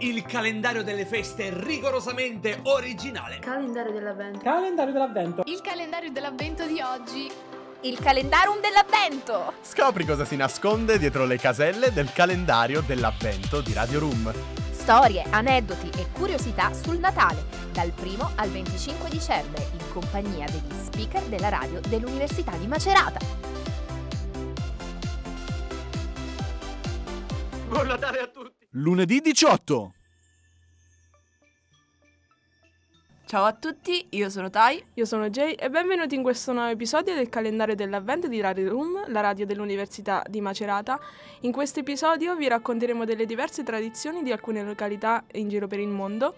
Il calendario delle feste rigorosamente originale. Calendario dell'avvento. Calendario dell'avvento. Il calendario dell'avvento di oggi. Il calendarium dell'avvento. Scopri cosa si nasconde dietro le caselle del calendario dell'avvento di Radio Room. Storie, aneddoti e curiosità sul Natale, dal 1 al 25 dicembre, in compagnia degli speaker della radio dell'Università di Macerata. Buon Natale a tutti! Lunedì 18. Ciao a tutti, io sono Tai. Io sono Jay e benvenuti in questo nuovo episodio del calendario dell'avvento di Radio Room, la radio dell'Università di Macerata. In questo episodio vi racconteremo delle diverse tradizioni di alcune località in giro per il mondo.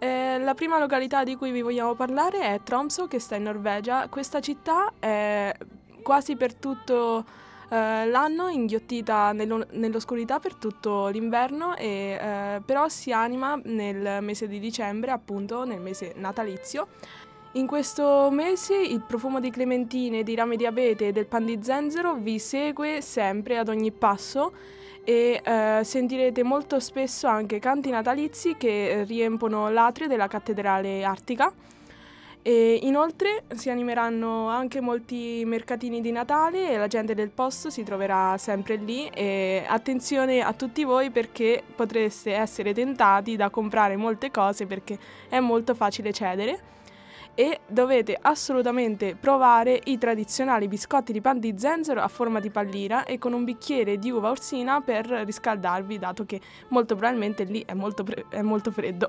Eh, la prima località di cui vi vogliamo parlare è Tromsø, che sta in Norvegia. Questa città è quasi per tutto eh, l'anno inghiottita nello- nell'oscurità per tutto l'inverno, e, eh, però si anima nel mese di dicembre, appunto nel mese natalizio. In questo mese il profumo di clementine, di rame di abete e del pan di zenzero vi segue sempre ad ogni passo e eh, sentirete molto spesso anche canti natalizi che riempono l'atrio della cattedrale artica. E inoltre si animeranno anche molti mercatini di Natale e la gente del posto si troverà sempre lì e attenzione a tutti voi perché potreste essere tentati da comprare molte cose perché è molto facile cedere e dovete assolutamente provare i tradizionali biscotti di pan di zenzero a forma di pallina e con un bicchiere di uva orsina per riscaldarvi dato che molto probabilmente lì è molto, pre- è molto freddo.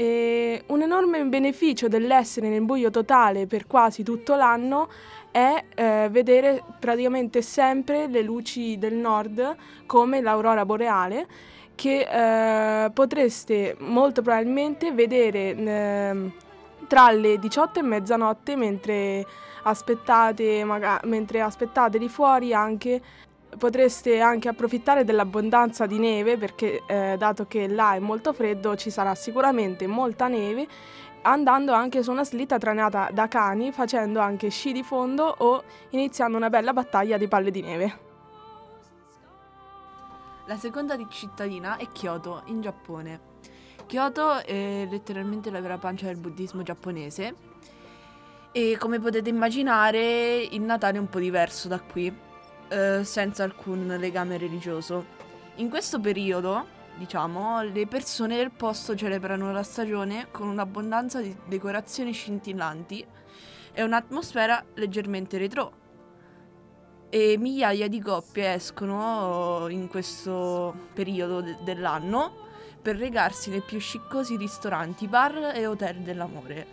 E un enorme beneficio dell'essere nel buio totale per quasi tutto l'anno è eh, vedere praticamente sempre le luci del nord come l'aurora boreale che eh, potreste molto probabilmente vedere eh, tra le 18 e mezzanotte mentre aspettate, maga- mentre aspettate lì fuori anche potreste anche approfittare dell'abbondanza di neve perché eh, dato che là è molto freddo ci sarà sicuramente molta neve andando anche su una slitta trainata da cani facendo anche sci di fondo o iniziando una bella battaglia di palle di neve. La seconda di- cittadina è Kyoto, in Giappone. Kyoto è letteralmente la vera pancia del buddismo giapponese e come potete immaginare il Natale è un po' diverso da qui, eh, senza alcun legame religioso. In questo periodo, diciamo, le persone del posto celebrano la stagione con un'abbondanza di decorazioni scintillanti e un'atmosfera leggermente retro. E migliaia di coppie escono in questo periodo de- dell'anno per recarsi nei più sciccosi ristoranti, bar e hotel dell'amore.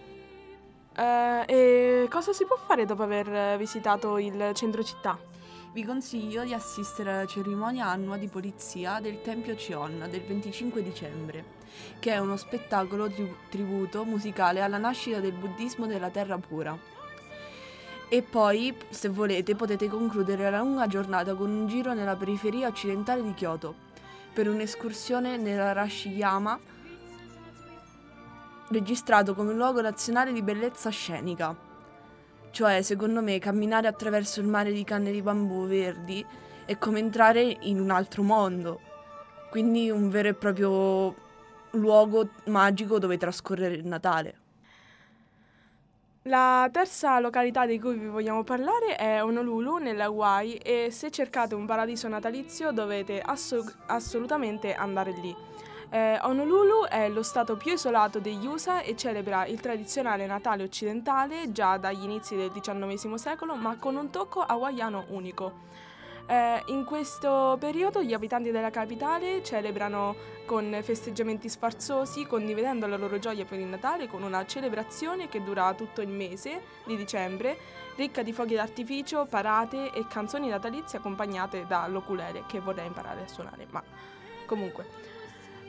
Eh, e cosa si può fare dopo aver visitato il centro città? Vi consiglio di assistere alla cerimonia annua di polizia del Tempio Cheon del 25 dicembre, che è uno spettacolo tri- tributo musicale alla nascita del buddismo della terra pura. E poi, se volete, potete concludere la lunga giornata con un giro nella periferia occidentale di Kyoto, per un'escursione nell'Arashiyama, registrato come luogo nazionale di bellezza scenica. Cioè, secondo me, camminare attraverso il mare di canne di bambù verdi è come entrare in un altro mondo. Quindi un vero e proprio luogo magico dove trascorrere il Natale. La terza località di cui vi vogliamo parlare è Honolulu nelle Hawaii e se cercate un paradiso natalizio dovete asso- assolutamente andare lì. Eh, Honolulu è lo stato più isolato degli USA e celebra il tradizionale Natale occidentale già dagli inizi del XIX secolo ma con un tocco hawaiano unico. Eh, in questo periodo gli abitanti della capitale celebrano con festeggiamenti sfarzosi, condividendo la loro gioia per il Natale con una celebrazione che dura tutto il mese di dicembre, ricca di fuochi d'artificio, parate e canzoni natalizie accompagnate dall'oculele che vorrei imparare a suonare, ma comunque.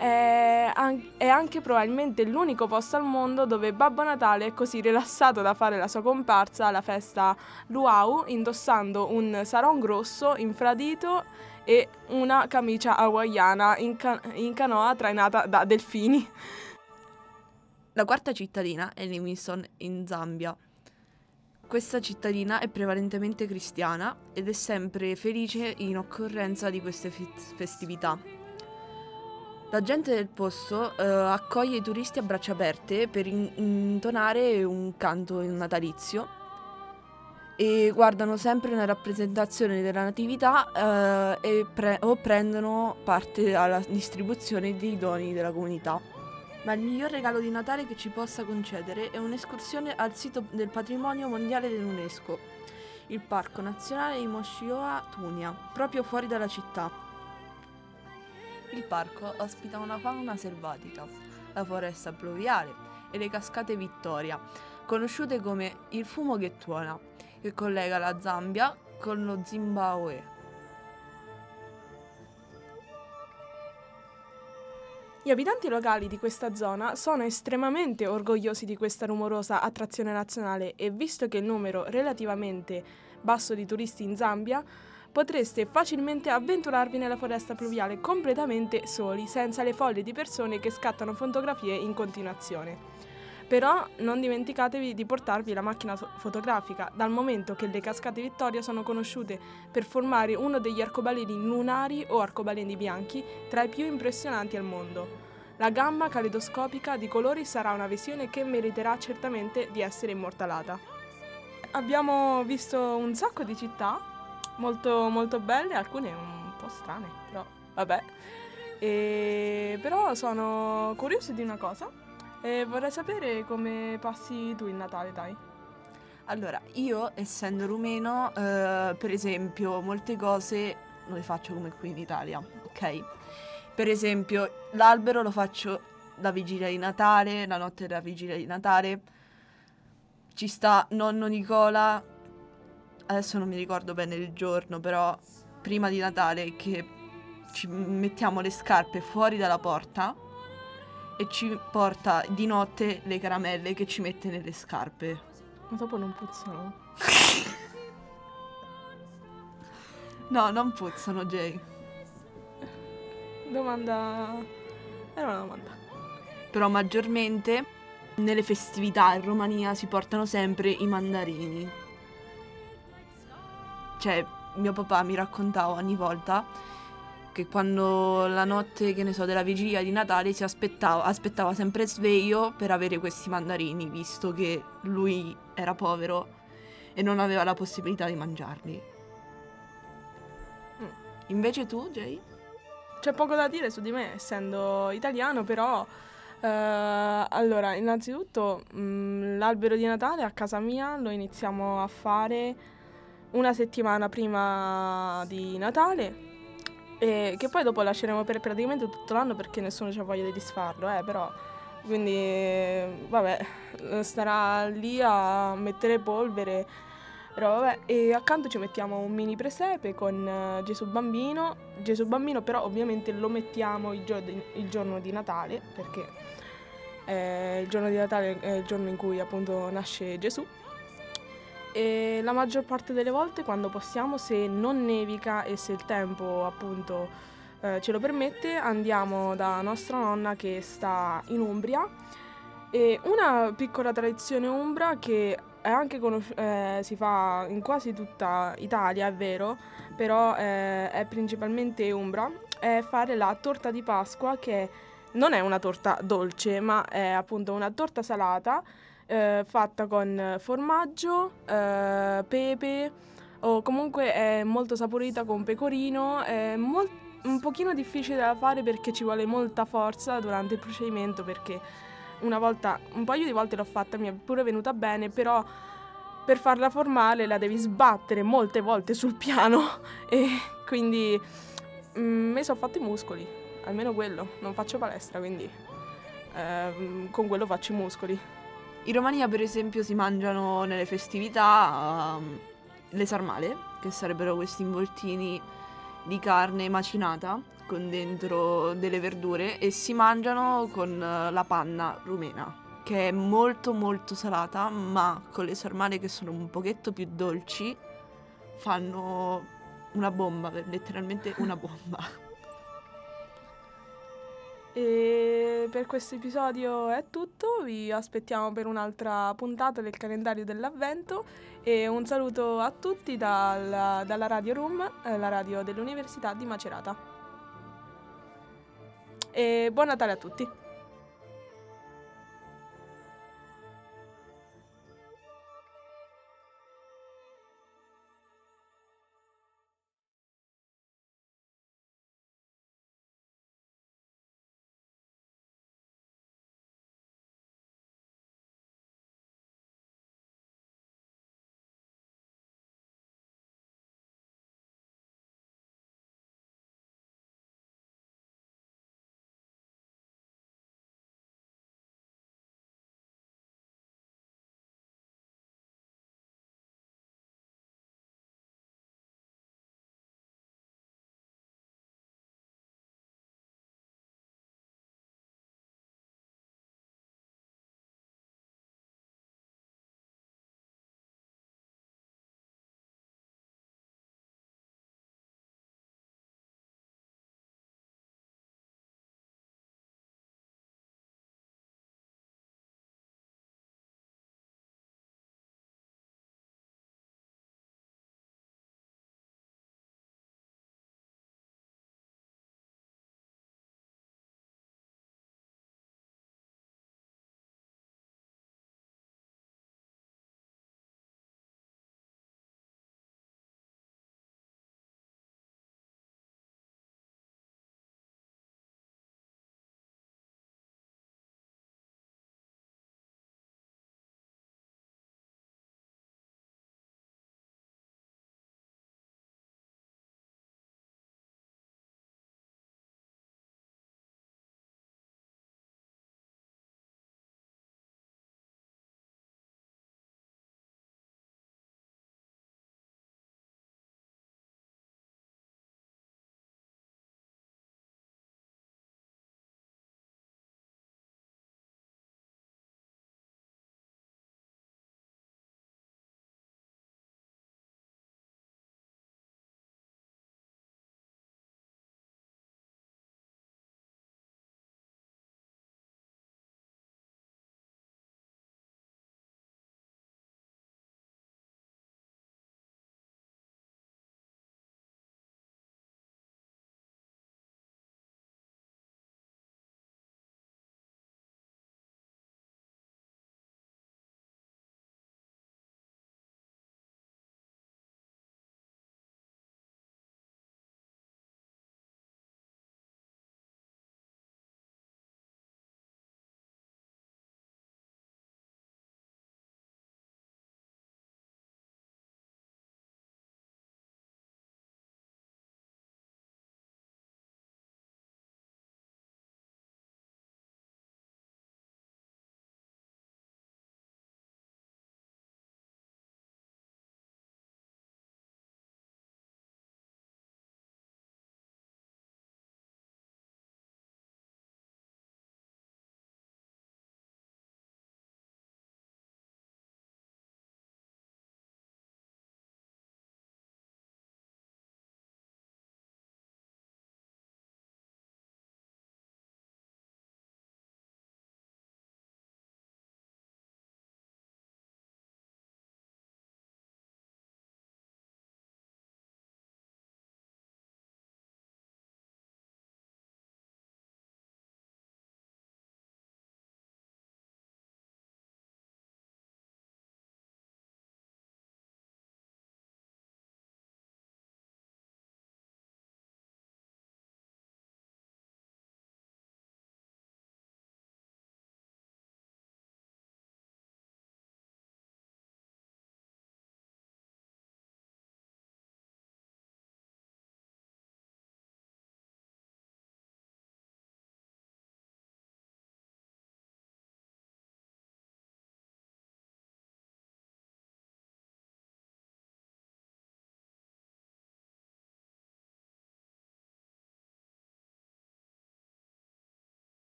È, an- è anche probabilmente l'unico posto al mondo dove Babbo Natale è così rilassato da fare la sua comparsa alla festa Luau indossando un sarong rosso infradito e una camicia hawaiana in, ca- in canoa trainata da delfini. La quarta cittadina è Livingstone in Zambia. Questa cittadina è prevalentemente cristiana ed è sempre felice in occorrenza di queste fe- festività. La gente del posto eh, accoglie i turisti a braccia aperte per in- intonare un canto natalizio e guardano sempre una rappresentazione della natività eh, pre- o prendono parte alla distribuzione dei doni della comunità. Ma il miglior regalo di Natale che ci possa concedere è un'escursione al sito del patrimonio mondiale dell'UNESCO, il Parco Nazionale di Moshioa Tunia, proprio fuori dalla città. Il parco ospita una fauna selvatica, la foresta pluviale e le cascate Vittoria, conosciute come il fumo che tuona, che collega la Zambia con lo Zimbabwe. Gli abitanti locali di questa zona sono estremamente orgogliosi di questa rumorosa attrazione nazionale e visto che il numero relativamente basso di turisti in Zambia, potreste facilmente avventurarvi nella foresta pluviale completamente soli, senza le foglie di persone che scattano fotografie in continuazione. Però non dimenticatevi di portarvi la macchina fo- fotografica, dal momento che le cascate Vittoria sono conosciute per formare uno degli arcobaleni lunari o arcobaleni bianchi tra i più impressionanti al mondo. La gamma caleidoscopica di colori sarà una visione che meriterà certamente di essere immortalata. Abbiamo visto un sacco di città, molto, molto belle, alcune un po' strane, però vabbè. E, però sono curioso di una cosa e vorrei sapere come passi tu il Natale, dai. Allora, io essendo rumeno, eh, per esempio, molte cose non le faccio come qui in Italia, ok? Per esempio, l'albero lo faccio la vigilia di Natale, la notte della vigilia di Natale. Ci sta nonno Nicola, adesso non mi ricordo bene il giorno, però prima di Natale che ci mettiamo le scarpe fuori dalla porta e ci porta di notte le caramelle che ci mette nelle scarpe. Ma dopo non puzzano. No, non puzzano, Jay. Domanda... Era una domanda. Però maggiormente nelle festività in Romania si portano sempre i mandarini. Cioè, mio papà mi raccontava ogni volta che quando la notte, che ne so, della vigilia di Natale si aspettava, aspettava sempre sveglio per avere questi mandarini, visto che lui era povero e non aveva la possibilità di mangiarli. Mm. Invece tu, Jay? C'è poco da dire su di me, essendo italiano, però... eh, allora, innanzitutto mm, l'albero di Natale a casa mia lo iniziamo a fare una settimana prima di Natale che poi dopo lasceremo per praticamente tutto l'anno perché nessuno ha voglia di disfarlo, eh, però quindi vabbè, starà lì a mettere polvere, però vabbè, e accanto ci mettiamo un mini presepe con eh, Gesù Bambino, Gesù Bambino però ovviamente lo mettiamo il, gio- il giorno di Natale perché eh, il giorno di Natale è il giorno in cui appunto nasce Gesù e la maggior parte delle volte quando possiamo, se non nevica e se il tempo appunto eh, ce lo permette, andiamo da nostra nonna che sta in Umbria. E una piccola tradizione umbra che è anche conos- eh, si fa in quasi tutta Italia, è vero, però eh, è principalmente umbra, è fare la torta di Pasqua che non è una torta dolce, ma è appunto una torta salata eh, fatta con formaggio, eh, pepe o comunque è molto saporita con pecorino, è mol- un pochino difficile da fare perché ci vuole molta forza durante il procedimento perché una volta, un paio di volte l'ho fatta, mi è pure venuta bene, però per farla formale la devi sbattere molte volte sul piano e quindi mm, mi sono fatto i muscoli, almeno quello, non faccio palestra quindi ehm, con quello faccio i muscoli. In Romania, per esempio, si mangiano nelle festività um, le sarmale, che sarebbero questi involtini di carne macinata con dentro delle verdure e si mangiano con uh, la panna rumena, che è molto molto salata, ma con le sarmale che sono un pochetto più dolci fanno una bomba, letteralmente una bomba. E per questo episodio è tutto, vi aspettiamo per un'altra puntata del calendario dell'avvento e un saluto a tutti dalla, dalla Radio Room, eh, la radio dell'Università di Macerata. e buon Natale a tutti.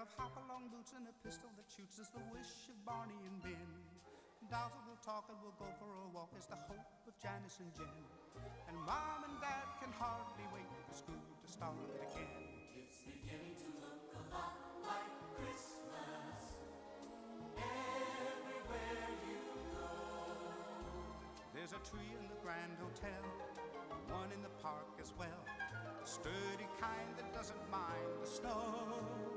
Of hop-along boots and a pistol that shoots is the wish of Barney and Ben. Dazzle will talk and we'll go for a walk is the hope of Janice and Jen. And Mom and Dad can hardly wait for school to start again. It's beginning to look a lot like Christmas everywhere you go. There's a tree in the Grand Hotel, one in the park as well. A sturdy kind that doesn't mind the snow.